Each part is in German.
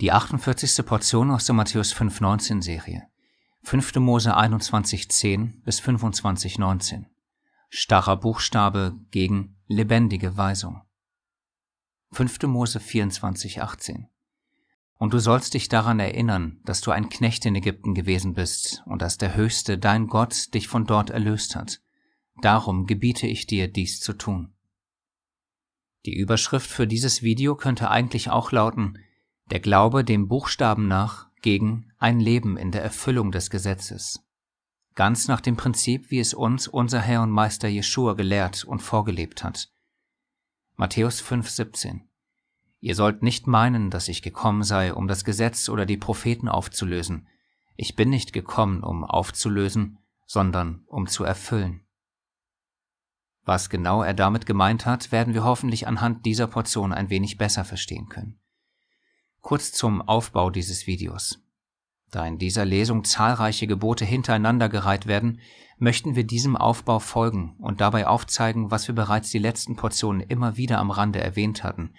Die 48. Portion aus der Matthäus 5,19 Serie. 5. Mose 21,10 bis 25,19. Starrer Buchstabe gegen lebendige Weisung. 5. Mose 24,18. Und du sollst dich daran erinnern, dass du ein Knecht in Ägypten gewesen bist und dass der Höchste, dein Gott, dich von dort erlöst hat. Darum gebiete ich dir, dies zu tun. Die Überschrift für dieses Video könnte eigentlich auch lauten, der Glaube dem Buchstaben nach gegen ein Leben in der Erfüllung des Gesetzes. Ganz nach dem Prinzip, wie es uns unser Herr und Meister Jeschua gelehrt und vorgelebt hat. Matthäus 5,17 Ihr sollt nicht meinen, dass ich gekommen sei, um das Gesetz oder die Propheten aufzulösen. Ich bin nicht gekommen, um aufzulösen, sondern um zu erfüllen. Was genau er damit gemeint hat, werden wir hoffentlich anhand dieser Portion ein wenig besser verstehen können. Kurz zum Aufbau dieses Videos. Da in dieser Lesung zahlreiche Gebote hintereinander gereiht werden, möchten wir diesem Aufbau folgen und dabei aufzeigen, was wir bereits die letzten Portionen immer wieder am Rande erwähnt hatten.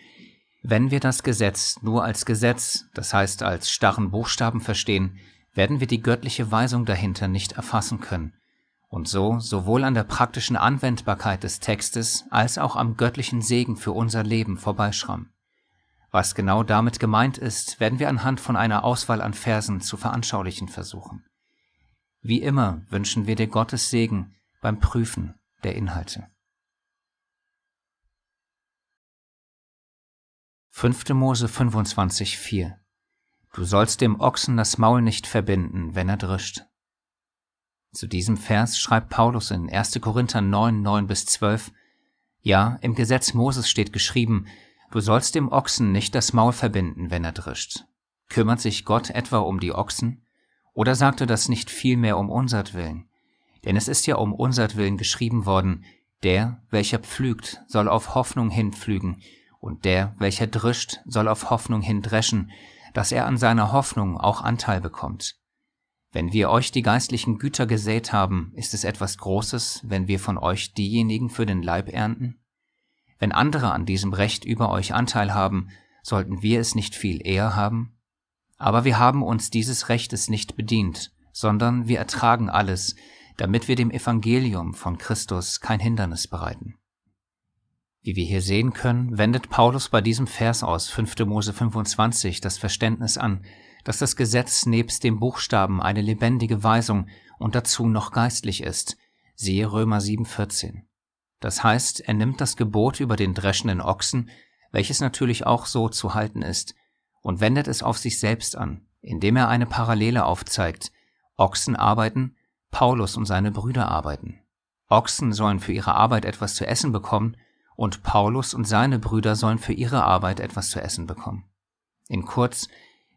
Wenn wir das Gesetz nur als Gesetz, das heißt als starren Buchstaben verstehen, werden wir die göttliche Weisung dahinter nicht erfassen können und so sowohl an der praktischen Anwendbarkeit des Textes als auch am göttlichen Segen für unser Leben vorbeischrammen. Was genau damit gemeint ist, werden wir anhand von einer Auswahl an Versen zu veranschaulichen versuchen. Wie immer wünschen wir dir Gottes Segen beim Prüfen der Inhalte. 5. Mose 25,4 Du sollst dem Ochsen das Maul nicht verbinden, wenn er drischt. Zu diesem Vers schreibt Paulus in 1. Korinther 9, 9 bis 12, Ja, im Gesetz Moses steht geschrieben, Du sollst dem Ochsen nicht das Maul verbinden, wenn er drischt. Kümmert sich Gott etwa um die Ochsen? Oder sagt er das nicht vielmehr um unsertwillen? Denn es ist ja um unsertwillen geschrieben worden, der, welcher pflügt, soll auf Hoffnung hinpflügen, und der, welcher drischt, soll auf Hoffnung hin dreschen, dass er an seiner Hoffnung auch Anteil bekommt. Wenn wir euch die geistlichen Güter gesät haben, ist es etwas Großes, wenn wir von euch diejenigen für den Leib ernten? Wenn andere an diesem Recht über euch Anteil haben, sollten wir es nicht viel eher haben? Aber wir haben uns dieses Rechtes nicht bedient, sondern wir ertragen alles, damit wir dem Evangelium von Christus kein Hindernis bereiten. Wie wir hier sehen können, wendet Paulus bei diesem Vers aus 5. Mose 25 das Verständnis an, dass das Gesetz nebst dem Buchstaben eine lebendige Weisung und dazu noch geistlich ist, siehe Römer 7,14. Das heißt, er nimmt das Gebot über den dreschenden Ochsen, welches natürlich auch so zu halten ist, und wendet es auf sich selbst an, indem er eine Parallele aufzeigt. Ochsen arbeiten, Paulus und seine Brüder arbeiten. Ochsen sollen für ihre Arbeit etwas zu essen bekommen, und Paulus und seine Brüder sollen für ihre Arbeit etwas zu essen bekommen. In kurz,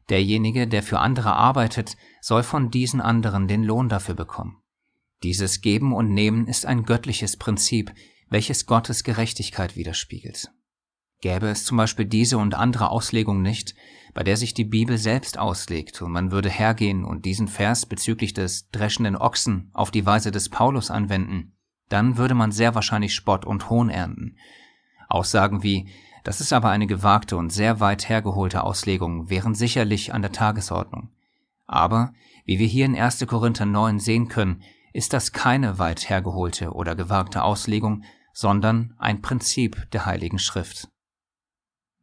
derjenige, der für andere arbeitet, soll von diesen anderen den Lohn dafür bekommen. Dieses Geben und Nehmen ist ein göttliches Prinzip, welches Gottes Gerechtigkeit widerspiegelt. Gäbe es zum Beispiel diese und andere Auslegung nicht, bei der sich die Bibel selbst auslegt und man würde hergehen und diesen Vers bezüglich des dreschenden Ochsen auf die Weise des Paulus anwenden, dann würde man sehr wahrscheinlich Spott und Hohn ernten. Aussagen wie, das ist aber eine gewagte und sehr weit hergeholte Auslegung, wären sicherlich an der Tagesordnung. Aber, wie wir hier in 1. Korinther 9 sehen können, ist das keine weit hergeholte oder gewagte Auslegung, sondern ein Prinzip der Heiligen Schrift.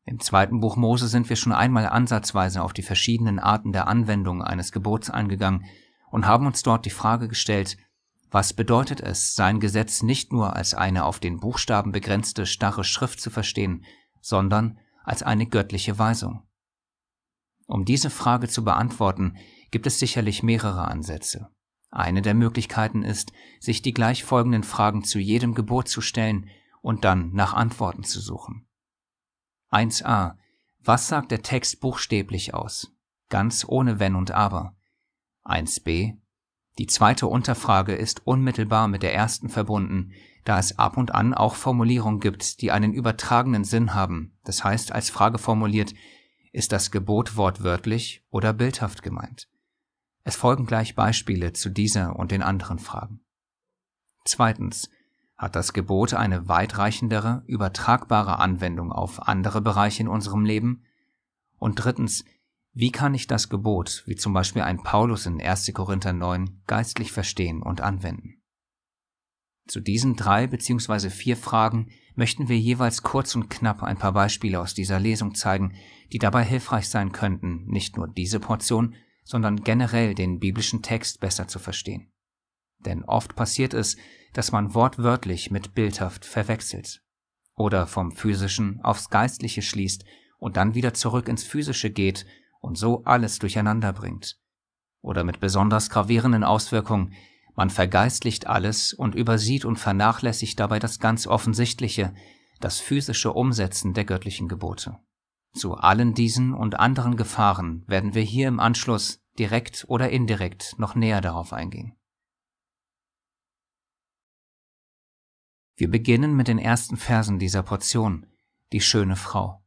Im zweiten Buch Mose sind wir schon einmal ansatzweise auf die verschiedenen Arten der Anwendung eines Gebots eingegangen und haben uns dort die Frage gestellt, was bedeutet es, sein Gesetz nicht nur als eine auf den Buchstaben begrenzte starre Schrift zu verstehen, sondern als eine göttliche Weisung? Um diese Frage zu beantworten, gibt es sicherlich mehrere Ansätze. Eine der Möglichkeiten ist, sich die gleich folgenden Fragen zu jedem Gebot zu stellen und dann nach Antworten zu suchen. 1a. Was sagt der Text buchstäblich aus? Ganz ohne Wenn und Aber. 1b. Die zweite Unterfrage ist unmittelbar mit der ersten verbunden, da es ab und an auch Formulierungen gibt, die einen übertragenen Sinn haben, das heißt als Frage formuliert, ist das Gebot wortwörtlich oder bildhaft gemeint? Es folgen gleich Beispiele zu dieser und den anderen Fragen. Zweitens, hat das Gebot eine weitreichendere, übertragbare Anwendung auf andere Bereiche in unserem Leben? Und drittens, Wie kann ich das Gebot, wie zum Beispiel ein Paulus in 1. Korinther 9, geistlich verstehen und anwenden? Zu diesen drei bzw. vier Fragen möchten wir jeweils kurz und knapp ein paar Beispiele aus dieser Lesung zeigen, die dabei hilfreich sein könnten, nicht nur diese Portion, sondern generell den biblischen Text besser zu verstehen. Denn oft passiert es, dass man wortwörtlich mit bildhaft verwechselt oder vom physischen aufs geistliche schließt und dann wieder zurück ins physische geht und so alles durcheinander bringt. Oder mit besonders gravierenden Auswirkungen, man vergeistlicht alles und übersieht und vernachlässigt dabei das ganz Offensichtliche, das physische Umsetzen der göttlichen Gebote. Zu allen diesen und anderen Gefahren werden wir hier im Anschluss direkt oder indirekt noch näher darauf eingehen. Wir beginnen mit den ersten Versen dieser Portion, die schöne Frau.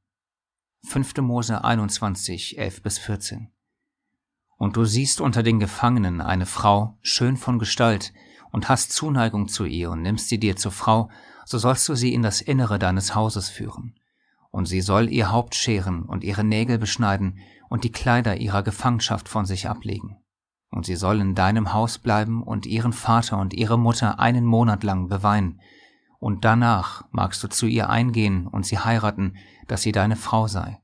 5. Mose 21, 11 bis 14. Und du siehst unter den Gefangenen eine Frau, schön von Gestalt, und hast Zuneigung zu ihr und nimmst sie dir zur Frau, so sollst du sie in das Innere deines Hauses führen. Und sie soll ihr Haupt scheren und ihre Nägel beschneiden und die Kleider ihrer Gefangenschaft von sich ablegen. Und sie soll in deinem Haus bleiben und ihren Vater und ihre Mutter einen Monat lang beweinen, und danach magst du zu ihr eingehen und sie heiraten, dass sie deine Frau sei.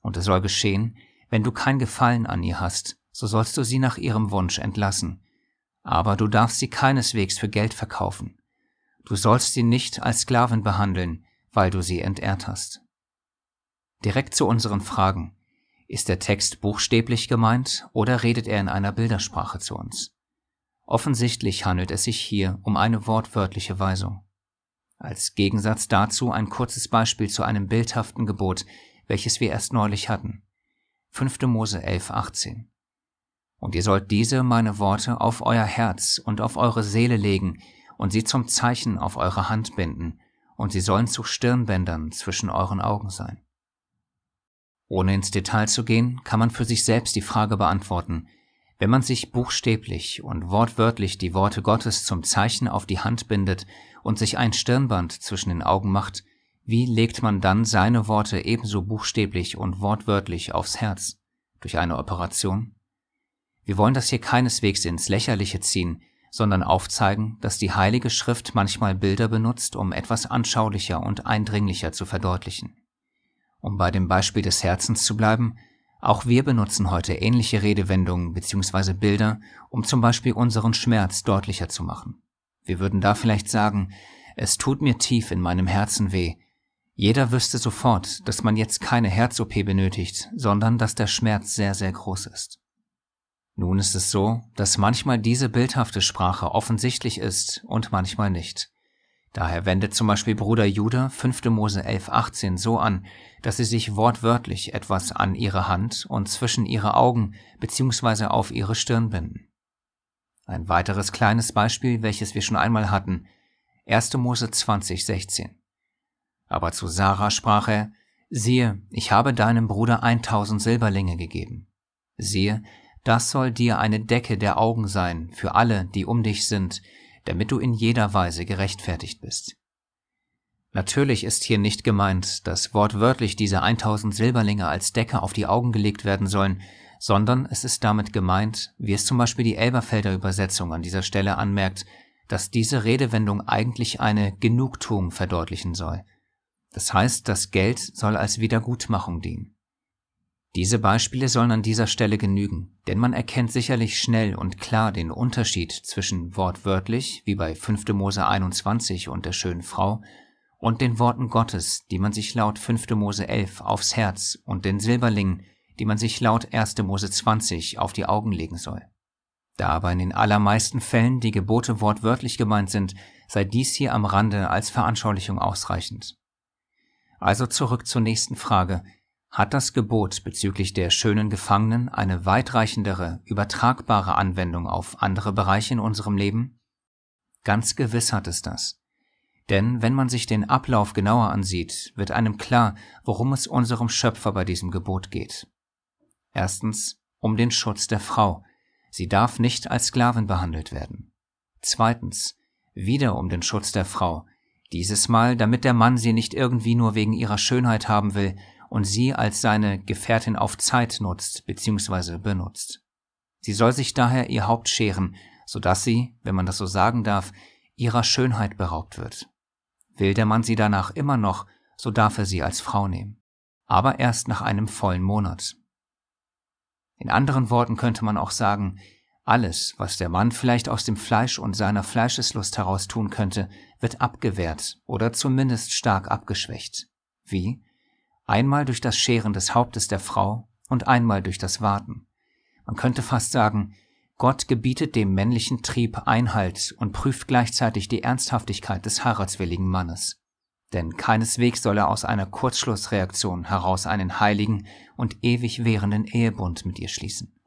Und es soll geschehen, wenn du kein Gefallen an ihr hast, so sollst du sie nach ihrem Wunsch entlassen. Aber du darfst sie keineswegs für Geld verkaufen. Du sollst sie nicht als Sklaven behandeln, weil du sie entehrt hast. Direkt zu unseren Fragen. Ist der Text buchstäblich gemeint oder redet er in einer Bildersprache zu uns? Offensichtlich handelt es sich hier um eine wortwörtliche Weisung. Als Gegensatz dazu ein kurzes Beispiel zu einem bildhaften Gebot, welches wir erst neulich hatten. 5. Mose 11, 18. Und ihr sollt diese meine Worte auf euer Herz und auf eure Seele legen und sie zum Zeichen auf eure Hand binden, und sie sollen zu Stirnbändern zwischen euren Augen sein. Ohne ins Detail zu gehen, kann man für sich selbst die Frage beantworten, wenn man sich buchstäblich und wortwörtlich die Worte Gottes zum Zeichen auf die Hand bindet und sich ein Stirnband zwischen den Augen macht, wie legt man dann seine Worte ebenso buchstäblich und wortwörtlich aufs Herz? Durch eine Operation? Wir wollen das hier keineswegs ins Lächerliche ziehen, sondern aufzeigen, dass die Heilige Schrift manchmal Bilder benutzt, um etwas anschaulicher und eindringlicher zu verdeutlichen. Um bei dem Beispiel des Herzens zu bleiben, auch wir benutzen heute ähnliche Redewendungen bzw. Bilder, um zum Beispiel unseren Schmerz deutlicher zu machen. Wir würden da vielleicht sagen, es tut mir tief in meinem Herzen weh. Jeder wüsste sofort, dass man jetzt keine Herz-OP benötigt, sondern dass der Schmerz sehr, sehr groß ist. Nun ist es so, dass manchmal diese bildhafte Sprache offensichtlich ist und manchmal nicht. Daher wendet zum Beispiel Bruder Judah 5. Mose 11, 18 so an, dass sie sich wortwörtlich etwas an ihre Hand und zwischen ihre Augen bzw. auf ihre Stirn binden. Ein weiteres kleines Beispiel, welches wir schon einmal hatten, 1. Mose 20, 16. Aber zu Sarah sprach er, siehe, ich habe deinem Bruder 1000 Silberlinge gegeben. Siehe, das soll dir eine Decke der Augen sein für alle, die um dich sind, damit du in jeder Weise gerechtfertigt bist. Natürlich ist hier nicht gemeint, dass wortwörtlich diese 1000 Silberlinge als Decke auf die Augen gelegt werden sollen, sondern es ist damit gemeint, wie es zum Beispiel die Elberfelder Übersetzung an dieser Stelle anmerkt, dass diese Redewendung eigentlich eine Genugtuung verdeutlichen soll. Das heißt, das Geld soll als Wiedergutmachung dienen. Diese Beispiele sollen an dieser Stelle genügen, denn man erkennt sicherlich schnell und klar den Unterschied zwischen wortwörtlich, wie bei 5. Mose 21 und der schönen Frau, und den Worten Gottes, die man sich laut 5. Mose 11 aufs Herz und den Silberlingen, die man sich laut 1. Mose 20 auf die Augen legen soll. Da aber in den allermeisten Fällen die Gebote wortwörtlich gemeint sind, sei dies hier am Rande als Veranschaulichung ausreichend. Also zurück zur nächsten Frage. Hat das Gebot bezüglich der schönen Gefangenen eine weitreichendere, übertragbare Anwendung auf andere Bereiche in unserem Leben? Ganz gewiss hat es das. Denn wenn man sich den Ablauf genauer ansieht, wird einem klar, worum es unserem Schöpfer bei diesem Gebot geht. Erstens um den Schutz der Frau. Sie darf nicht als Sklavin behandelt werden. Zweitens wieder um den Schutz der Frau. Dieses Mal, damit der Mann sie nicht irgendwie nur wegen ihrer Schönheit haben will und sie als seine Gefährtin auf Zeit nutzt bzw. benutzt. Sie soll sich daher ihr Haupt scheren, so dass sie, wenn man das so sagen darf, ihrer Schönheit beraubt wird. Will der Mann sie danach immer noch, so darf er sie als Frau nehmen. Aber erst nach einem vollen Monat. In anderen Worten könnte man auch sagen, alles, was der Mann vielleicht aus dem Fleisch und seiner Fleischeslust heraus tun könnte, wird abgewehrt oder zumindest stark abgeschwächt. Wie? Einmal durch das Scheren des Hauptes der Frau und einmal durch das Warten. Man könnte fast sagen, Gott gebietet dem männlichen Trieb Einhalt und prüft gleichzeitig die Ernsthaftigkeit des heiratswilligen Mannes. Denn keineswegs soll er aus einer Kurzschlussreaktion heraus einen heiligen und ewig währenden Ehebund mit ihr schließen.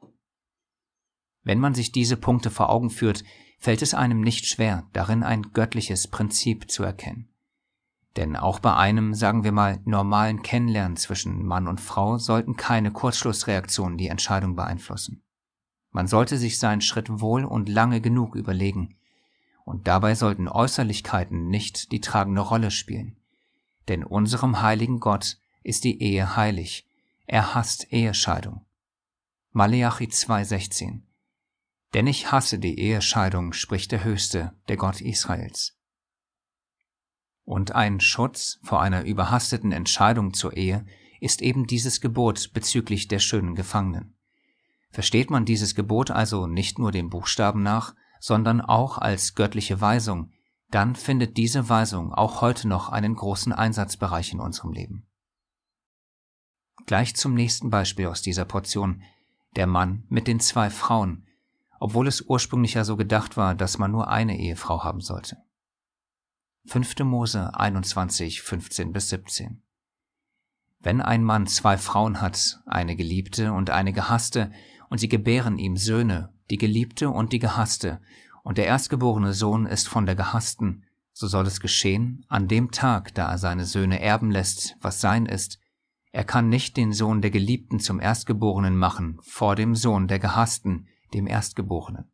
Wenn man sich diese Punkte vor Augen führt, fällt es einem nicht schwer, darin ein göttliches Prinzip zu erkennen. Denn auch bei einem, sagen wir mal, normalen Kennenlernen zwischen Mann und Frau sollten keine Kurzschlussreaktionen die Entscheidung beeinflussen. Man sollte sich seinen Schritt wohl und lange genug überlegen, und dabei sollten Äußerlichkeiten nicht die tragende Rolle spielen. Denn unserem heiligen Gott ist die Ehe heilig, er hasst Ehescheidung. Maleachi 2,16 denn ich hasse die Ehescheidung, spricht der Höchste, der Gott Israels. Und ein Schutz vor einer überhasteten Entscheidung zur Ehe ist eben dieses Gebot bezüglich der schönen Gefangenen. Versteht man dieses Gebot also nicht nur dem Buchstaben nach, sondern auch als göttliche Weisung, dann findet diese Weisung auch heute noch einen großen Einsatzbereich in unserem Leben. Gleich zum nächsten Beispiel aus dieser Portion, der Mann mit den zwei Frauen, obwohl es ursprünglich ja so gedacht war, dass man nur eine Ehefrau haben sollte. 5. Mose 21, 15 bis 17 Wenn ein Mann zwei Frauen hat, eine Geliebte und eine Gehasste, und sie gebären ihm Söhne, die Geliebte und die Gehasste, und der erstgeborene Sohn ist von der Gehassten, so soll es geschehen, an dem Tag, da er seine Söhne erben lässt, was sein ist, er kann nicht den Sohn der Geliebten zum Erstgeborenen machen vor dem Sohn der Gehassten, dem Erstgeborenen,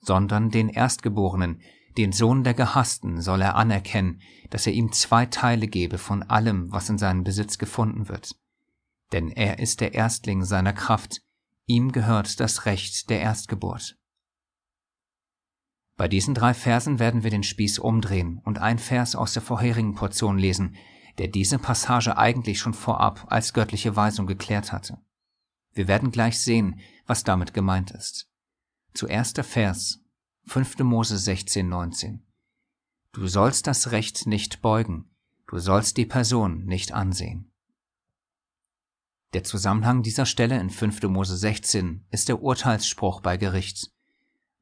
sondern den Erstgeborenen, den Sohn der Gehassten, soll er anerkennen, dass er ihm zwei Teile gebe von allem, was in seinem Besitz gefunden wird. Denn er ist der Erstling seiner Kraft, ihm gehört das Recht der Erstgeburt. Bei diesen drei Versen werden wir den Spieß umdrehen und ein Vers aus der vorherigen Portion lesen, der diese Passage eigentlich schon vorab als göttliche Weisung geklärt hatte. Wir werden gleich sehen, was damit gemeint ist. Zuerst der Vers 5. Mose 16, 19. Du sollst das Recht nicht beugen, du sollst die Person nicht ansehen. Der Zusammenhang dieser Stelle in 5. Mose 16 ist der Urteilsspruch bei Gericht.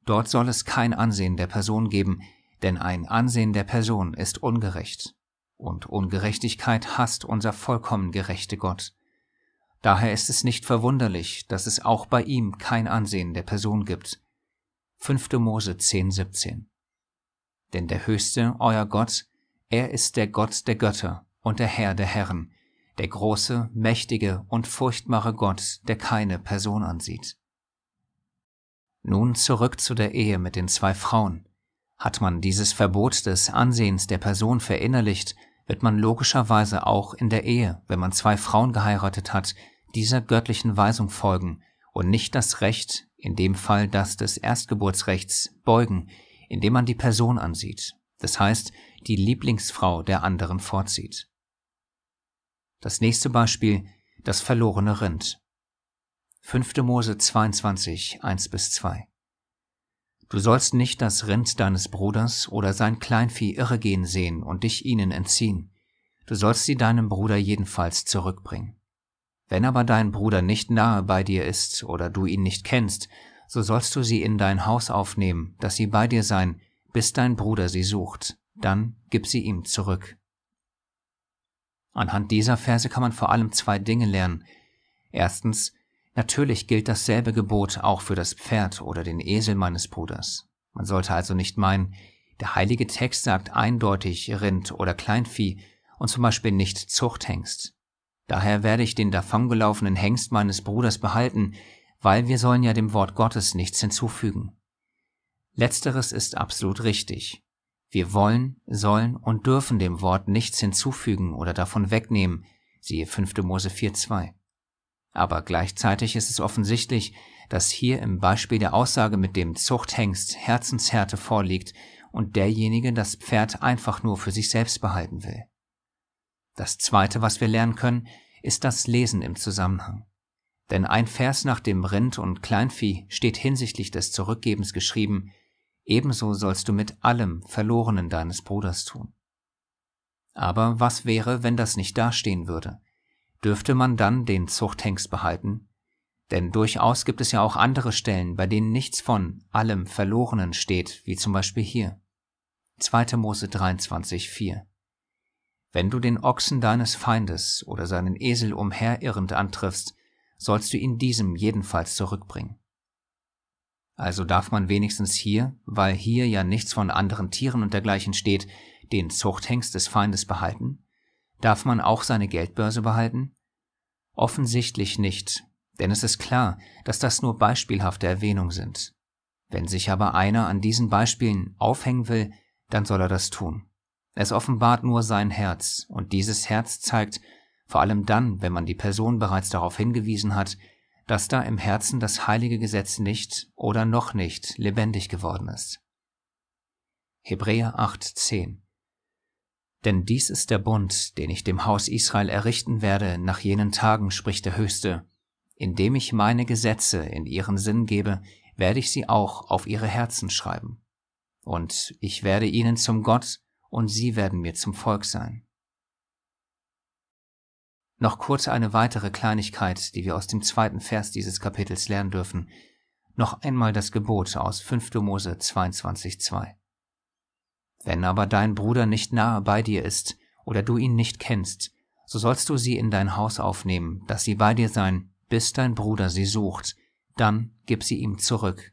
Dort soll es kein Ansehen der Person geben, denn ein Ansehen der Person ist ungerecht. Und Ungerechtigkeit hasst unser vollkommen gerechte Gott. Daher ist es nicht verwunderlich, dass es auch bei ihm kein Ansehen der Person gibt. 5. Mose 10, 17. Denn der Höchste, euer Gott, er ist der Gott der Götter und der Herr der Herren, der große, mächtige und furchtbare Gott, der keine Person ansieht. Nun zurück zu der Ehe mit den zwei Frauen. Hat man dieses Verbot des Ansehens der Person verinnerlicht, wird man logischerweise auch in der Ehe, wenn man zwei Frauen geheiratet hat, dieser göttlichen Weisung folgen und nicht das Recht, in dem Fall das des Erstgeburtsrechts, beugen, indem man die Person ansieht, das heißt die Lieblingsfrau der anderen vorzieht. Das nächste Beispiel, das verlorene Rind. 5. Mose 22, 1 bis 2. Du sollst nicht das Rind deines Bruders oder sein Kleinvieh irregehen sehen und dich ihnen entziehen. Du sollst sie deinem Bruder jedenfalls zurückbringen. Wenn aber dein Bruder nicht nahe bei dir ist oder du ihn nicht kennst, so sollst du sie in dein Haus aufnehmen, dass sie bei dir sein, bis dein Bruder sie sucht, dann gib sie ihm zurück. Anhand dieser Verse kann man vor allem zwei Dinge lernen. Erstens, natürlich gilt dasselbe Gebot auch für das Pferd oder den Esel meines Bruders. Man sollte also nicht meinen, der heilige Text sagt eindeutig Rind oder Kleinvieh und zum Beispiel nicht Zuchthengst. Daher werde ich den davongelaufenen Hengst meines Bruders behalten, weil wir sollen ja dem Wort Gottes nichts hinzufügen. Letzteres ist absolut richtig. Wir wollen, sollen und dürfen dem Wort nichts hinzufügen oder davon wegnehmen, siehe 5. Mose 4.2. Aber gleichzeitig ist es offensichtlich, dass hier im Beispiel der Aussage mit dem Zuchthengst Herzenshärte vorliegt und derjenige das Pferd einfach nur für sich selbst behalten will. Das Zweite, was wir lernen können, ist das Lesen im Zusammenhang. Denn ein Vers nach dem Rind und Kleinvieh steht hinsichtlich des Zurückgebens geschrieben, ebenso sollst du mit allem Verlorenen deines Bruders tun. Aber was wäre, wenn das nicht dastehen würde? Dürfte man dann den Zuchthengst behalten? Denn durchaus gibt es ja auch andere Stellen, bei denen nichts von allem Verlorenen steht, wie zum Beispiel hier. 2. Mose 23, 4. Wenn du den Ochsen deines Feindes oder seinen Esel umherirrend antriffst, sollst du ihn diesem jedenfalls zurückbringen. Also darf man wenigstens hier, weil hier ja nichts von anderen Tieren und dergleichen steht, den Zuchthengst des Feindes behalten? Darf man auch seine Geldbörse behalten? Offensichtlich nicht, denn es ist klar, dass das nur beispielhafte Erwähnungen sind. Wenn sich aber einer an diesen Beispielen aufhängen will, dann soll er das tun. Es offenbart nur sein Herz, und dieses Herz zeigt, vor allem dann, wenn man die Person bereits darauf hingewiesen hat, dass da im Herzen das heilige Gesetz nicht oder noch nicht lebendig geworden ist. Hebräer 8,10 Denn dies ist der Bund, den ich dem Haus Israel errichten werde nach jenen Tagen, spricht der Höchste. Indem ich meine Gesetze in ihren Sinn gebe, werde ich sie auch auf ihre Herzen schreiben. Und ich werde ihnen zum Gott, und sie werden mir zum Volk sein. Noch kurz eine weitere Kleinigkeit, die wir aus dem zweiten Vers dieses Kapitels lernen dürfen. Noch einmal das Gebot aus 5. Mose 22,2. Wenn aber dein Bruder nicht nahe bei dir ist oder du ihn nicht kennst, so sollst du sie in dein Haus aufnehmen, dass sie bei dir sein, bis dein Bruder sie sucht, dann gib sie ihm zurück.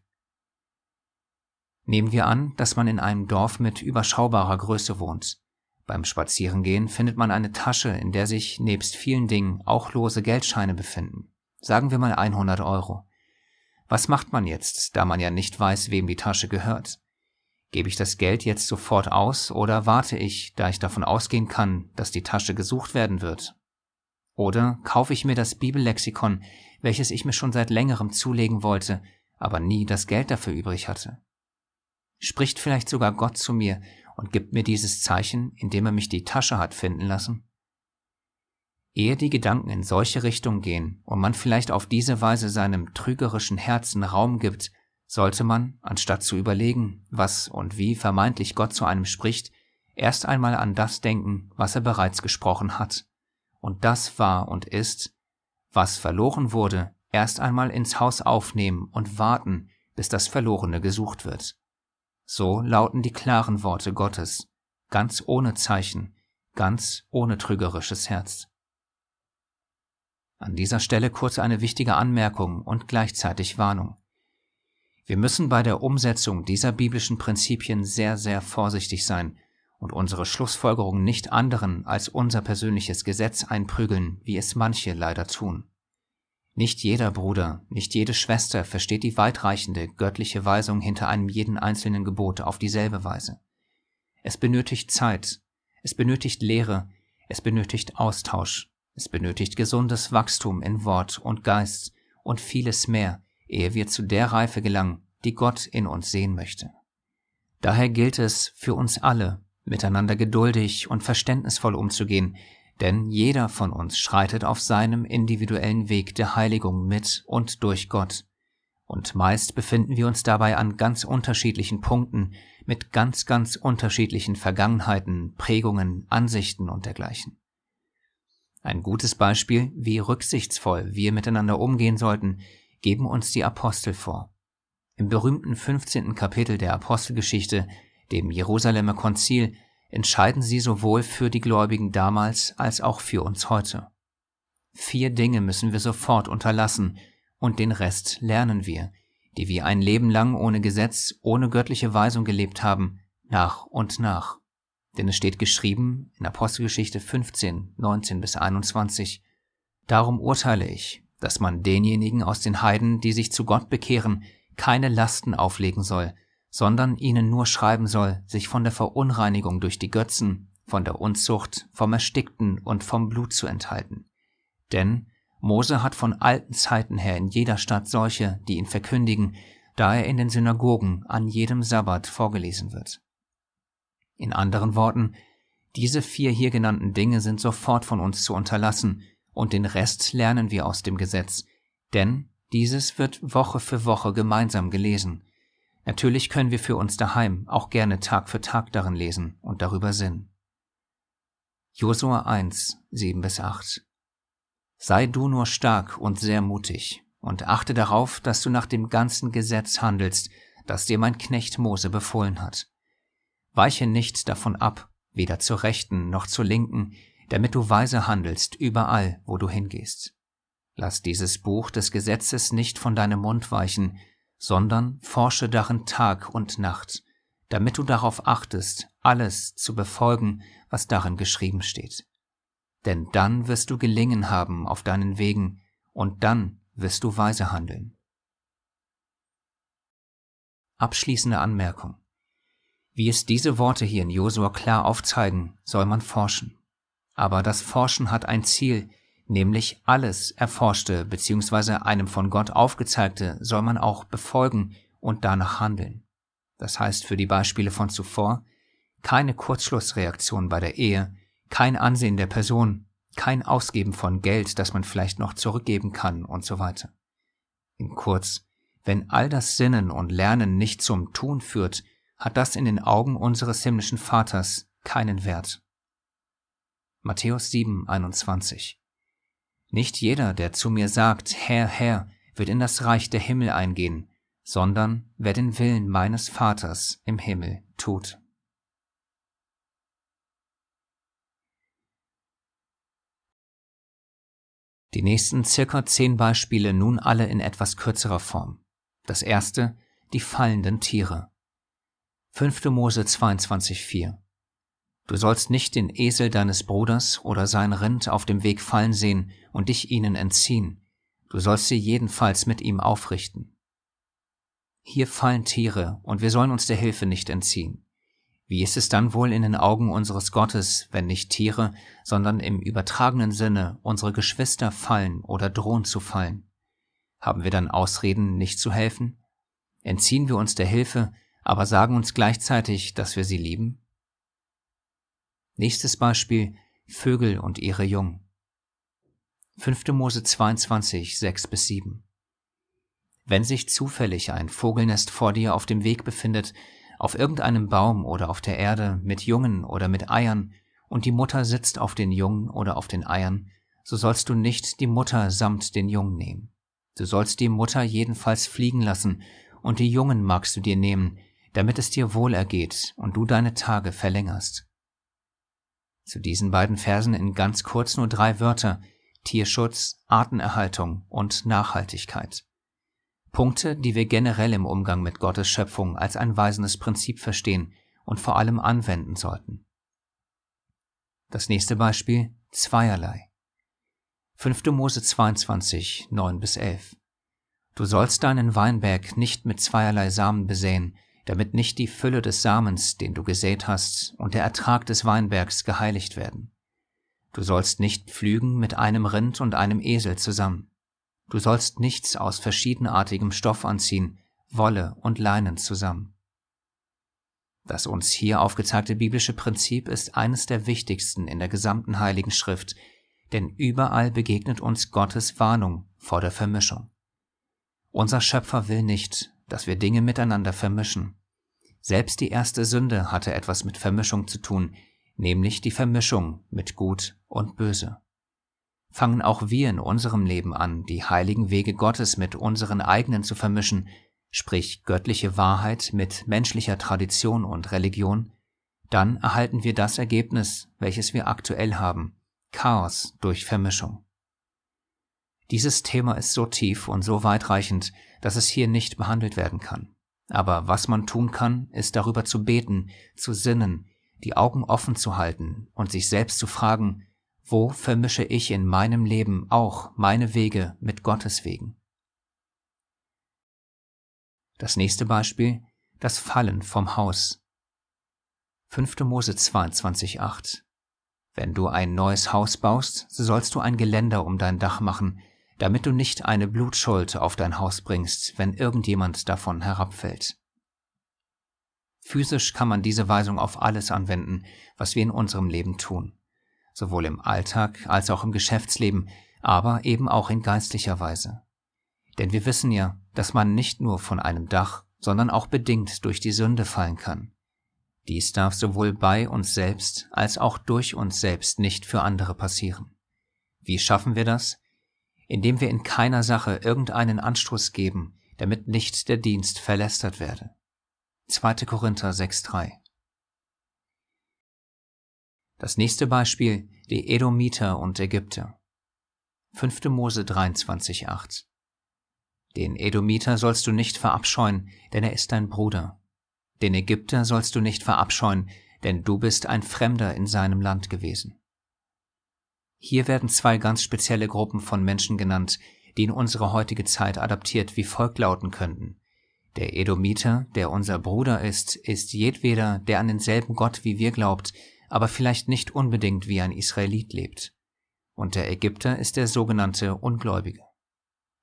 Nehmen wir an, dass man in einem Dorf mit überschaubarer Größe wohnt. Beim Spazierengehen findet man eine Tasche, in der sich nebst vielen Dingen auch lose Geldscheine befinden. Sagen wir mal 100 Euro. Was macht man jetzt, da man ja nicht weiß, wem die Tasche gehört? Gebe ich das Geld jetzt sofort aus oder warte ich, da ich davon ausgehen kann, dass die Tasche gesucht werden wird? Oder kaufe ich mir das Bibellexikon, welches ich mir schon seit längerem zulegen wollte, aber nie das Geld dafür übrig hatte? Spricht vielleicht sogar Gott zu mir und gibt mir dieses Zeichen, indem er mich die Tasche hat finden lassen? Ehe die Gedanken in solche Richtung gehen und man vielleicht auf diese Weise seinem trügerischen Herzen Raum gibt, sollte man, anstatt zu überlegen, was und wie vermeintlich Gott zu einem spricht, erst einmal an das denken, was er bereits gesprochen hat. Und das war und ist, was verloren wurde, erst einmal ins Haus aufnehmen und warten, bis das Verlorene gesucht wird. So lauten die klaren Worte Gottes, ganz ohne Zeichen, ganz ohne trügerisches Herz. An dieser Stelle kurz eine wichtige Anmerkung und gleichzeitig Warnung. Wir müssen bei der Umsetzung dieser biblischen Prinzipien sehr, sehr vorsichtig sein und unsere Schlussfolgerungen nicht anderen als unser persönliches Gesetz einprügeln, wie es manche leider tun. Nicht jeder Bruder, nicht jede Schwester versteht die weitreichende göttliche Weisung hinter einem jeden einzelnen Gebot auf dieselbe Weise. Es benötigt Zeit, es benötigt Lehre, es benötigt Austausch, es benötigt gesundes Wachstum in Wort und Geist und vieles mehr, ehe wir zu der Reife gelangen, die Gott in uns sehen möchte. Daher gilt es für uns alle, miteinander geduldig und verständnisvoll umzugehen, denn jeder von uns schreitet auf seinem individuellen Weg der Heiligung mit und durch Gott. Und meist befinden wir uns dabei an ganz unterschiedlichen Punkten mit ganz, ganz unterschiedlichen Vergangenheiten, Prägungen, Ansichten und dergleichen. Ein gutes Beispiel, wie rücksichtsvoll wir miteinander umgehen sollten, geben uns die Apostel vor. Im berühmten 15. Kapitel der Apostelgeschichte, dem Jerusalemer Konzil, entscheiden sie sowohl für die Gläubigen damals als auch für uns heute. Vier Dinge müssen wir sofort unterlassen, und den Rest lernen wir, die wir ein Leben lang ohne Gesetz, ohne göttliche Weisung gelebt haben, nach und nach. Denn es steht geschrieben in Apostelgeschichte 15, 19 bis 21, Darum urteile ich, dass man denjenigen aus den Heiden, die sich zu Gott bekehren, keine Lasten auflegen soll, sondern ihnen nur schreiben soll, sich von der Verunreinigung durch die Götzen, von der Unzucht, vom Erstickten und vom Blut zu enthalten. Denn Mose hat von alten Zeiten her in jeder Stadt solche, die ihn verkündigen, da er in den Synagogen an jedem Sabbat vorgelesen wird. In anderen Worten, diese vier hier genannten Dinge sind sofort von uns zu unterlassen, und den Rest lernen wir aus dem Gesetz, denn dieses wird Woche für Woche gemeinsam gelesen. Natürlich können wir für uns daheim auch gerne Tag für Tag darin lesen und darüber sinnen. Josua 1, 7 bis 8 Sei du nur stark und sehr mutig und achte darauf, dass du nach dem ganzen Gesetz handelst, das dir mein Knecht Mose befohlen hat. Weiche nicht davon ab, weder zur Rechten noch zur Linken, damit du weise handelst überall, wo du hingehst. Lass dieses Buch des Gesetzes nicht von deinem Mund weichen, sondern forsche darin Tag und Nacht, damit du darauf achtest, alles zu befolgen, was darin geschrieben steht. Denn dann wirst du gelingen haben auf deinen Wegen, und dann wirst du weise handeln. Abschließende Anmerkung. Wie es diese Worte hier in Josua klar aufzeigen, soll man forschen. Aber das Forschen hat ein Ziel, nämlich alles Erforschte bzw. einem von Gott aufgezeigte soll man auch befolgen und danach handeln. Das heißt für die Beispiele von zuvor, keine Kurzschlussreaktion bei der Ehe, kein Ansehen der Person, kein Ausgeben von Geld, das man vielleicht noch zurückgeben kann und so weiter. In kurz, wenn all das Sinnen und Lernen nicht zum Tun führt, hat das in den Augen unseres himmlischen Vaters keinen Wert. Matthäus 7, 21 Nicht jeder, der zu mir sagt, Herr, Herr, wird in das Reich der Himmel eingehen, sondern wer den Willen meines Vaters im Himmel tut. Die nächsten circa zehn Beispiele nun alle in etwas kürzerer Form. Das erste, die fallenden Tiere. 5. Mose 22,4 Du sollst nicht den Esel deines Bruders oder sein Rind auf dem Weg fallen sehen und dich ihnen entziehen. Du sollst sie jedenfalls mit ihm aufrichten. Hier fallen Tiere und wir sollen uns der Hilfe nicht entziehen. Wie ist es dann wohl in den Augen unseres Gottes, wenn nicht Tiere, sondern im übertragenen Sinne unsere Geschwister fallen oder drohen zu fallen? Haben wir dann Ausreden, nicht zu helfen? Entziehen wir uns der Hilfe, aber sagen uns gleichzeitig, dass wir sie lieben? Nächstes Beispiel Vögel und ihre Jungen. 5. Mose 22, 6 bis 7. Wenn sich zufällig ein Vogelnest vor dir auf dem Weg befindet, auf irgendeinem Baum oder auf der Erde mit Jungen oder mit Eiern, und die Mutter sitzt auf den Jungen oder auf den Eiern, so sollst du nicht die Mutter samt den Jungen nehmen. Du sollst die Mutter jedenfalls fliegen lassen, und die Jungen magst du dir nehmen, damit es dir wohl ergeht und du deine Tage verlängerst. Zu diesen beiden Versen in ganz kurz nur drei Wörter Tierschutz, Artenerhaltung und Nachhaltigkeit. Punkte, die wir generell im Umgang mit Gottes Schöpfung als ein weisendes Prinzip verstehen und vor allem anwenden sollten. Das nächste Beispiel zweierlei. 5. Mose 22, 9 bis 11. Du sollst deinen Weinberg nicht mit zweierlei Samen besäen, damit nicht die Fülle des Samens, den du gesät hast, und der Ertrag des Weinbergs geheiligt werden. Du sollst nicht pflügen mit einem Rind und einem Esel zusammen. Du sollst nichts aus verschiedenartigem Stoff anziehen, Wolle und Leinen zusammen. Das uns hier aufgezeigte biblische Prinzip ist eines der wichtigsten in der gesamten Heiligen Schrift, denn überall begegnet uns Gottes Warnung vor der Vermischung. Unser Schöpfer will nicht, dass wir Dinge miteinander vermischen. Selbst die erste Sünde hatte etwas mit Vermischung zu tun, nämlich die Vermischung mit Gut und Böse fangen auch wir in unserem Leben an, die heiligen Wege Gottes mit unseren eigenen zu vermischen, sprich göttliche Wahrheit mit menschlicher Tradition und Religion, dann erhalten wir das Ergebnis, welches wir aktuell haben, Chaos durch Vermischung. Dieses Thema ist so tief und so weitreichend, dass es hier nicht behandelt werden kann. Aber was man tun kann, ist darüber zu beten, zu sinnen, die Augen offen zu halten und sich selbst zu fragen, wo vermische ich in meinem Leben auch meine Wege mit Gottes Wegen? Das nächste Beispiel, das Fallen vom Haus. 5. Mose 22,8 Wenn du ein neues Haus baust, so sollst du ein Geländer um dein Dach machen, damit du nicht eine Blutschuld auf dein Haus bringst, wenn irgendjemand davon herabfällt. Physisch kann man diese Weisung auf alles anwenden, was wir in unserem Leben tun, sowohl im Alltag als auch im Geschäftsleben, aber eben auch in geistlicher Weise. Denn wir wissen ja, dass man nicht nur von einem Dach, sondern auch bedingt durch die Sünde fallen kann. Dies darf sowohl bei uns selbst als auch durch uns selbst nicht für andere passieren. Wie schaffen wir das? Indem wir in keiner Sache irgendeinen Anstoß geben, damit nicht der Dienst verlästert werde. 2. Korinther 6.3 Das nächste Beispiel, die Edomiter und Ägypter. 5. Mose 23.8 Den Edomiter sollst du nicht verabscheuen, denn er ist dein Bruder. Den Ägypter sollst du nicht verabscheuen, denn du bist ein Fremder in seinem Land gewesen. Hier werden zwei ganz spezielle Gruppen von Menschen genannt, die in unsere heutige Zeit adaptiert wie folgt lauten könnten. Der Edomiter, der unser Bruder ist, ist jedweder, der an denselben Gott wie wir glaubt, aber vielleicht nicht unbedingt wie ein Israelit lebt. Und der Ägypter ist der sogenannte Ungläubige.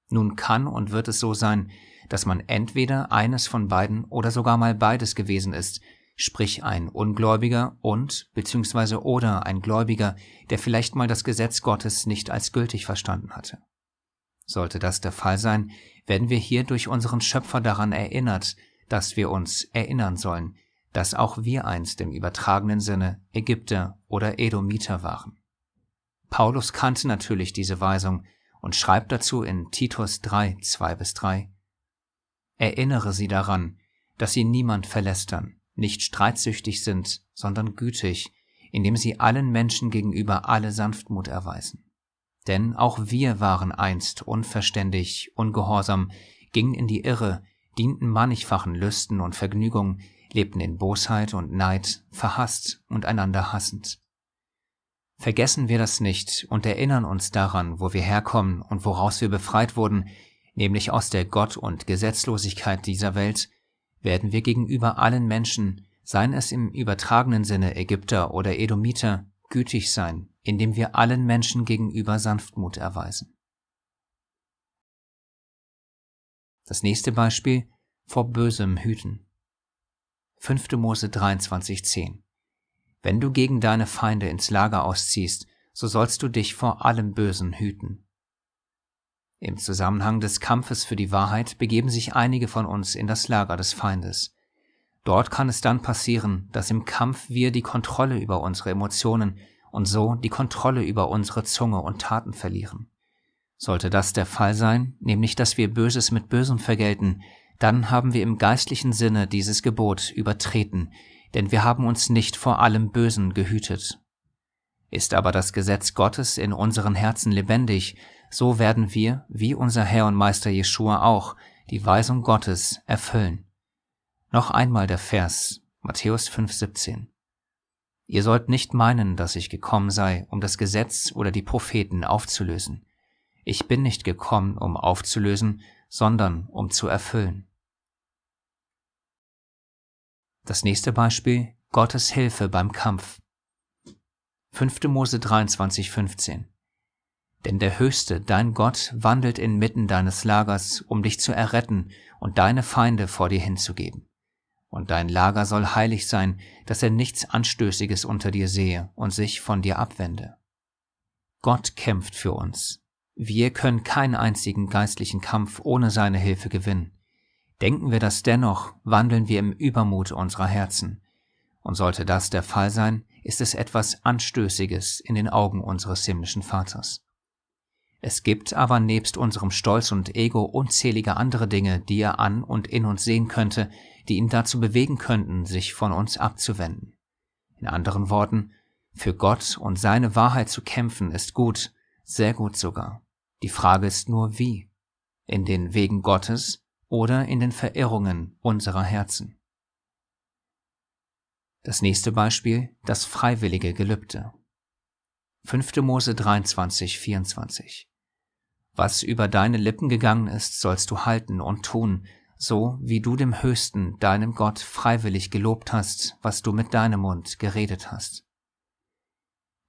Nun kann und wird es so sein, dass man entweder eines von beiden oder sogar mal beides gewesen ist, sprich ein Ungläubiger und beziehungsweise oder ein Gläubiger, der vielleicht mal das Gesetz Gottes nicht als gültig verstanden hatte. Sollte das der Fall sein, werden wir hier durch unseren Schöpfer daran erinnert, dass wir uns erinnern sollen, dass auch wir einst im übertragenen Sinne Ägypter oder Edomiter waren. Paulus kannte natürlich diese Weisung und schreibt dazu in Titus 3, 2 bis 3, Erinnere sie daran, dass sie niemand verlästern, nicht streitsüchtig sind, sondern gütig, indem sie allen Menschen gegenüber alle Sanftmut erweisen. Denn auch wir waren einst unverständig, ungehorsam, gingen in die Irre, dienten mannigfachen Lüsten und Vergnügungen, lebten in Bosheit und Neid, verhasst und einander hassend. Vergessen wir das nicht und erinnern uns daran, wo wir herkommen und woraus wir befreit wurden, nämlich aus der Gott- und Gesetzlosigkeit dieser Welt, werden wir gegenüber allen Menschen, seien es im übertragenen Sinne Ägypter oder Edomiter, gütig sein, indem wir allen Menschen gegenüber Sanftmut erweisen. Das nächste Beispiel vor bösem Hüten. 5. Mose 23,10 Wenn du gegen deine Feinde ins Lager ausziehst, so sollst du dich vor allem Bösen hüten. Im Zusammenhang des Kampfes für die Wahrheit begeben sich einige von uns in das Lager des Feindes. Dort kann es dann passieren, dass im Kampf wir die Kontrolle über unsere Emotionen und so die Kontrolle über unsere Zunge und Taten verlieren. Sollte das der Fall sein, nämlich dass wir Böses mit Bösem vergelten, dann haben wir im geistlichen Sinne dieses Gebot übertreten, denn wir haben uns nicht vor allem Bösen gehütet. Ist aber das Gesetz Gottes in unseren Herzen lebendig, so werden wir, wie unser Herr und Meister Jeschua auch, die Weisung Gottes erfüllen. Noch einmal der Vers, Matthäus 5,17. Ihr sollt nicht meinen, dass ich gekommen sei, um das Gesetz oder die Propheten aufzulösen. Ich bin nicht gekommen, um aufzulösen, sondern um zu erfüllen. Das nächste Beispiel, Gottes Hilfe beim Kampf. 5. Mose 23, 15. Denn der Höchste, dein Gott, wandelt inmitten deines Lagers, um dich zu erretten und deine Feinde vor dir hinzugeben. Und dein Lager soll heilig sein, dass er nichts Anstößiges unter dir sehe und sich von dir abwende. Gott kämpft für uns. Wir können keinen einzigen geistlichen Kampf ohne seine Hilfe gewinnen. Denken wir das dennoch, wandeln wir im Übermut unserer Herzen. Und sollte das der Fall sein, ist es etwas Anstößiges in den Augen unseres himmlischen Vaters. Es gibt aber nebst unserem Stolz und Ego unzählige andere Dinge, die er an und in uns sehen könnte, die ihn dazu bewegen könnten, sich von uns abzuwenden. In anderen Worten, für Gott und seine Wahrheit zu kämpfen ist gut, sehr gut sogar. Die Frage ist nur wie. In den Wegen Gottes oder in den Verirrungen unserer Herzen. Das nächste Beispiel, das freiwillige Gelübde. 5. Mose 23, 24. Was über deine Lippen gegangen ist, sollst du halten und tun, so wie du dem Höchsten, deinem Gott, freiwillig gelobt hast, was du mit deinem Mund geredet hast.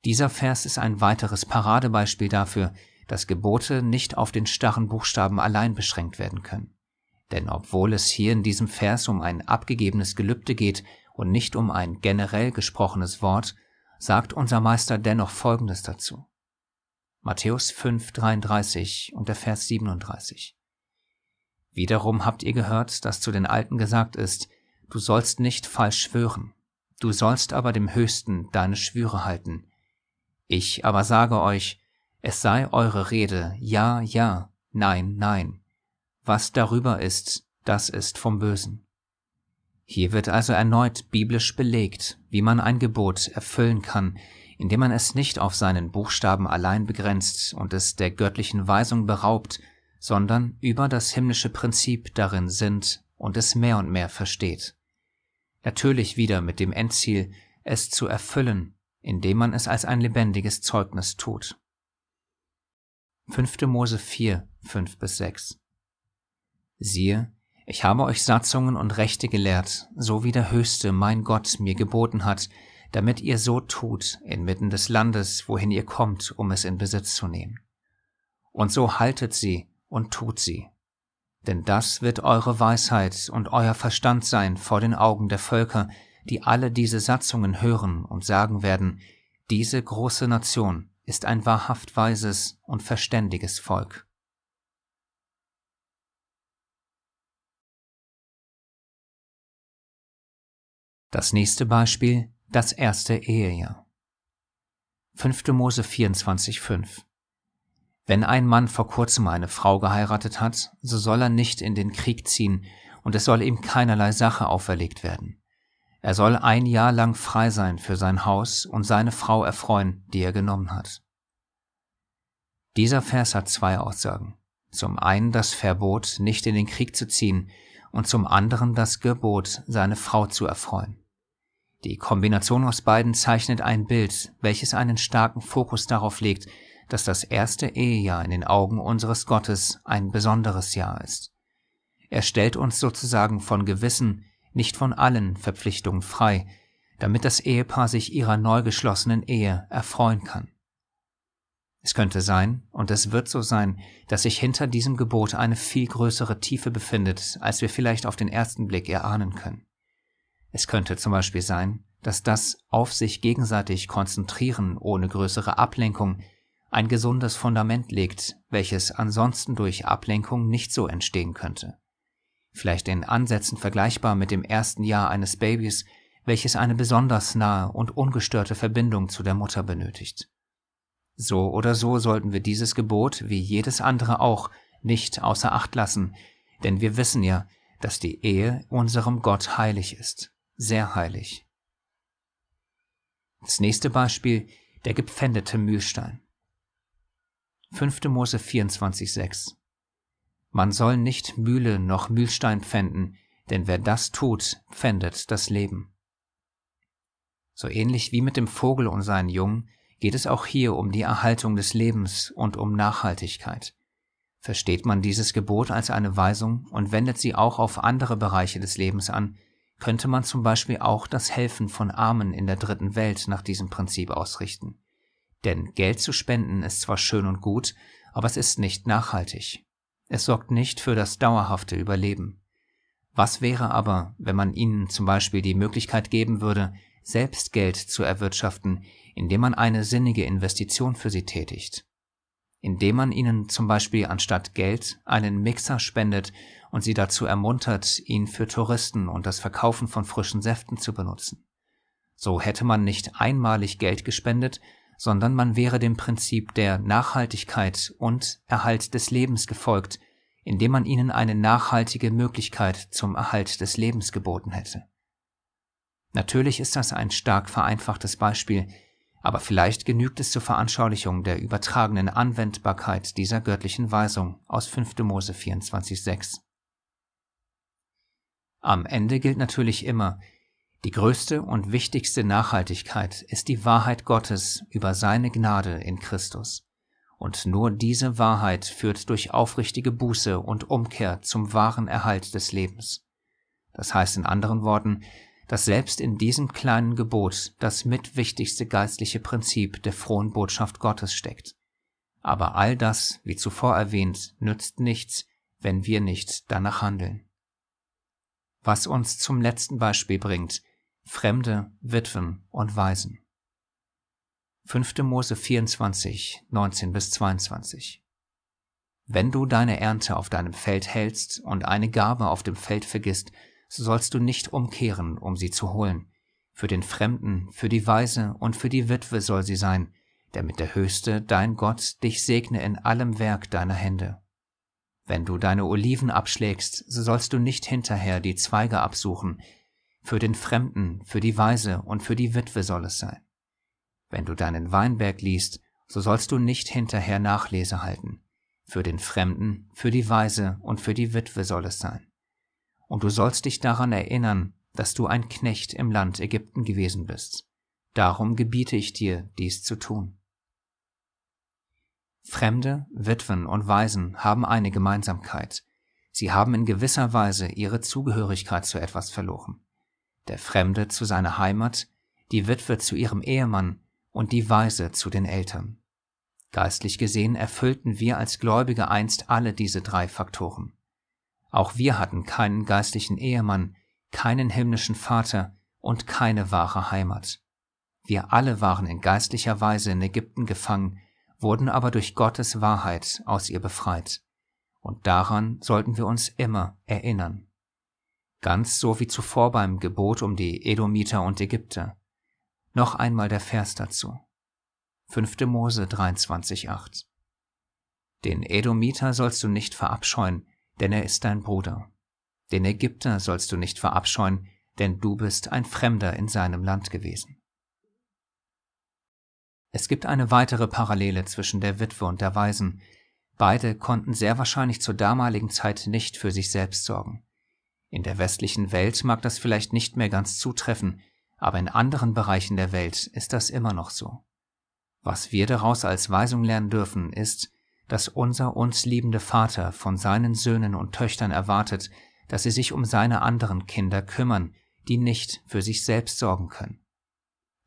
Dieser Vers ist ein weiteres Paradebeispiel dafür, dass Gebote nicht auf den starren Buchstaben allein beschränkt werden können. Denn obwohl es hier in diesem Vers um ein abgegebenes Gelübde geht und nicht um ein generell gesprochenes Wort, sagt unser Meister dennoch Folgendes dazu. Matthäus 5, 33 und der Vers 37. Wiederum habt ihr gehört, dass zu den Alten gesagt ist, du sollst nicht falsch schwören, du sollst aber dem Höchsten deine Schwüre halten. Ich aber sage euch, es sei eure Rede ja, ja, nein, nein. Was darüber ist, das ist vom Bösen. Hier wird also erneut biblisch belegt, wie man ein Gebot erfüllen kann, indem man es nicht auf seinen Buchstaben allein begrenzt und es der göttlichen Weisung beraubt, sondern über das himmlische Prinzip darin sinnt und es mehr und mehr versteht. Natürlich wieder mit dem Endziel, es zu erfüllen, indem man es als ein lebendiges Zeugnis tut. 5. Mose 4, 5 bis 6 Siehe, ich habe euch Satzungen und Rechte gelehrt, so wie der Höchste, mein Gott, mir geboten hat, damit ihr so tut inmitten des Landes, wohin ihr kommt, um es in Besitz zu nehmen. Und so haltet sie und tut sie. Denn das wird eure Weisheit und euer Verstand sein vor den Augen der Völker, die alle diese Satzungen hören und sagen werden, diese große Nation ist ein wahrhaft weises und verständiges Volk. Das nächste Beispiel das erste Ehejahr. 5. Mose 24,5 Wenn ein Mann vor kurzem eine Frau geheiratet hat, so soll er nicht in den Krieg ziehen und es soll ihm keinerlei Sache auferlegt werden. Er soll ein Jahr lang frei sein für sein Haus und seine Frau erfreuen, die er genommen hat. Dieser Vers hat zwei Aussagen. Zum einen das Verbot, nicht in den Krieg zu ziehen, und zum anderen das Gebot, seine Frau zu erfreuen. Die Kombination aus beiden zeichnet ein Bild, welches einen starken Fokus darauf legt, dass das erste Ehejahr in den Augen unseres Gottes ein besonderes Jahr ist. Er stellt uns sozusagen von gewissen, nicht von allen Verpflichtungen frei, damit das Ehepaar sich ihrer neu geschlossenen Ehe erfreuen kann. Es könnte sein, und es wird so sein, dass sich hinter diesem Gebot eine viel größere Tiefe befindet, als wir vielleicht auf den ersten Blick erahnen können. Es könnte zum Beispiel sein, dass das auf sich gegenseitig konzentrieren ohne größere Ablenkung ein gesundes Fundament legt, welches ansonsten durch Ablenkung nicht so entstehen könnte. Vielleicht in Ansätzen vergleichbar mit dem ersten Jahr eines Babys, welches eine besonders nahe und ungestörte Verbindung zu der Mutter benötigt. So oder so sollten wir dieses Gebot, wie jedes andere auch, nicht außer Acht lassen, denn wir wissen ja, dass die Ehe unserem Gott heilig ist sehr heilig. Das nächste Beispiel, der gepfändete Mühlstein. 5. Mose 24,6 Man soll nicht Mühle noch Mühlstein pfänden, denn wer das tut, pfändet das Leben. So ähnlich wie mit dem Vogel und seinen Jungen geht es auch hier um die Erhaltung des Lebens und um Nachhaltigkeit. Versteht man dieses Gebot als eine Weisung und wendet sie auch auf andere Bereiche des Lebens an, könnte man zum Beispiel auch das Helfen von Armen in der dritten Welt nach diesem Prinzip ausrichten. Denn Geld zu spenden ist zwar schön und gut, aber es ist nicht nachhaltig. Es sorgt nicht für das dauerhafte Überleben. Was wäre aber, wenn man ihnen zum Beispiel die Möglichkeit geben würde, selbst Geld zu erwirtschaften, indem man eine sinnige Investition für sie tätigt? Indem man ihnen zum Beispiel anstatt Geld einen Mixer spendet und sie dazu ermuntert, ihn für Touristen und das Verkaufen von frischen Säften zu benutzen. So hätte man nicht einmalig Geld gespendet, sondern man wäre dem Prinzip der Nachhaltigkeit und Erhalt des Lebens gefolgt, indem man ihnen eine nachhaltige Möglichkeit zum Erhalt des Lebens geboten hätte. Natürlich ist das ein stark vereinfachtes Beispiel, aber vielleicht genügt es zur Veranschaulichung der übertragenen Anwendbarkeit dieser göttlichen Weisung aus 5. Mose 24,6. Am Ende gilt natürlich immer, die größte und wichtigste Nachhaltigkeit ist die Wahrheit Gottes über seine Gnade in Christus. Und nur diese Wahrheit führt durch aufrichtige Buße und Umkehr zum wahren Erhalt des Lebens. Das heißt in anderen Worten, dass selbst in diesem kleinen Gebot das mitwichtigste geistliche Prinzip der frohen Botschaft Gottes steckt. Aber all das, wie zuvor erwähnt, nützt nichts, wenn wir nicht danach handeln. Was uns zum letzten Beispiel bringt, Fremde, Witwen und Waisen. 5. Mose 24, 19 bis 22. Wenn du deine Ernte auf deinem Feld hältst und eine Gabe auf dem Feld vergisst, so sollst du nicht umkehren, um sie zu holen. Für den Fremden, für die Weise und für die Witwe soll sie sein, damit der Höchste, dein Gott, dich segne in allem Werk deiner Hände. Wenn du deine Oliven abschlägst, so sollst du nicht hinterher die Zweige absuchen. Für den Fremden, für die Weise und für die Witwe soll es sein. Wenn du deinen Weinberg liest, so sollst du nicht hinterher Nachlese halten. Für den Fremden, für die Weise und für die Witwe soll es sein. Und du sollst dich daran erinnern, dass du ein Knecht im Land Ägypten gewesen bist. Darum gebiete ich dir, dies zu tun. Fremde, Witwen und Waisen haben eine Gemeinsamkeit. Sie haben in gewisser Weise ihre Zugehörigkeit zu etwas verloren. Der Fremde zu seiner Heimat, die Witwe zu ihrem Ehemann und die Weise zu den Eltern. Geistlich gesehen erfüllten wir als Gläubige einst alle diese drei Faktoren. Auch wir hatten keinen geistlichen Ehemann, keinen himmlischen Vater und keine wahre Heimat. Wir alle waren in geistlicher Weise in Ägypten gefangen, wurden aber durch Gottes Wahrheit aus ihr befreit. Und daran sollten wir uns immer erinnern. Ganz so wie zuvor beim Gebot um die Edomiter und Ägypter. Noch einmal der Vers dazu. 5. Mose 23,8 Den Edomiter sollst du nicht verabscheuen, denn er ist dein Bruder. Den Ägypter sollst du nicht verabscheuen, denn du bist ein Fremder in seinem Land gewesen. Es gibt eine weitere Parallele zwischen der Witwe und der Waisen. Beide konnten sehr wahrscheinlich zur damaligen Zeit nicht für sich selbst sorgen. In der westlichen Welt mag das vielleicht nicht mehr ganz zutreffen, aber in anderen Bereichen der Welt ist das immer noch so. Was wir daraus als Weisung lernen dürfen, ist, dass unser uns liebende Vater von seinen Söhnen und Töchtern erwartet, dass sie sich um seine anderen Kinder kümmern, die nicht für sich selbst sorgen können.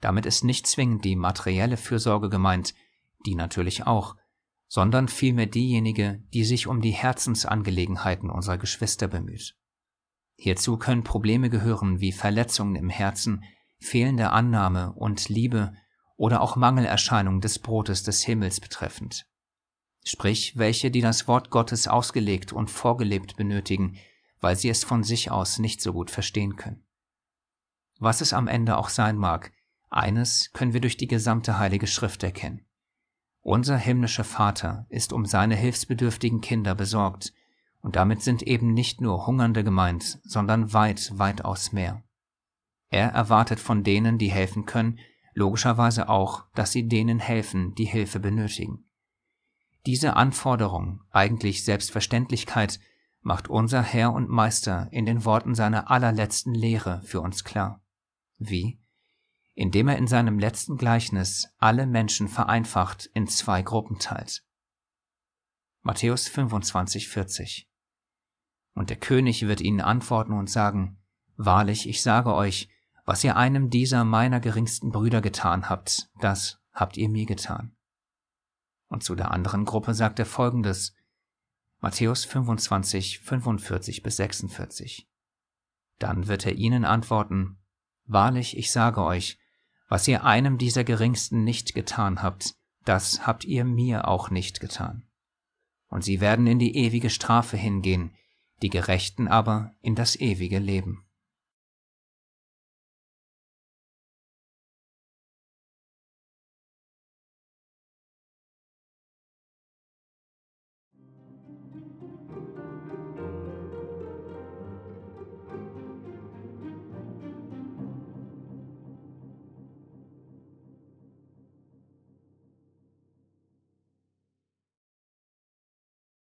Damit ist nicht zwingend die materielle Fürsorge gemeint, die natürlich auch, sondern vielmehr diejenige, die sich um die Herzensangelegenheiten unserer Geschwister bemüht. Hierzu können Probleme gehören wie Verletzungen im Herzen, fehlende Annahme und Liebe oder auch Mangelerscheinungen des Brotes des Himmels betreffend. Sprich, welche, die das Wort Gottes ausgelegt und vorgelebt benötigen, weil sie es von sich aus nicht so gut verstehen können. Was es am Ende auch sein mag, eines können wir durch die gesamte Heilige Schrift erkennen. Unser himmlischer Vater ist um seine hilfsbedürftigen Kinder besorgt, und damit sind eben nicht nur Hungernde gemeint, sondern weit, weitaus mehr. Er erwartet von denen, die helfen können, logischerweise auch, dass sie denen helfen, die Hilfe benötigen. Diese Anforderung, eigentlich Selbstverständlichkeit, macht unser Herr und Meister in den Worten seiner allerletzten Lehre für uns klar. Wie? Indem er in seinem letzten Gleichnis alle Menschen vereinfacht in zwei Gruppen teilt. Matthäus 25, 40. Und der König wird ihnen antworten und sagen, Wahrlich, ich sage euch, was ihr einem dieser meiner geringsten Brüder getan habt, das habt ihr mir getan. Und zu der anderen Gruppe sagt er folgendes, Matthäus 25, 45 bis 46. Dann wird er ihnen antworten, Wahrlich, ich sage euch, was ihr einem dieser Geringsten nicht getan habt, das habt ihr mir auch nicht getan. Und sie werden in die ewige Strafe hingehen, die Gerechten aber in das ewige Leben.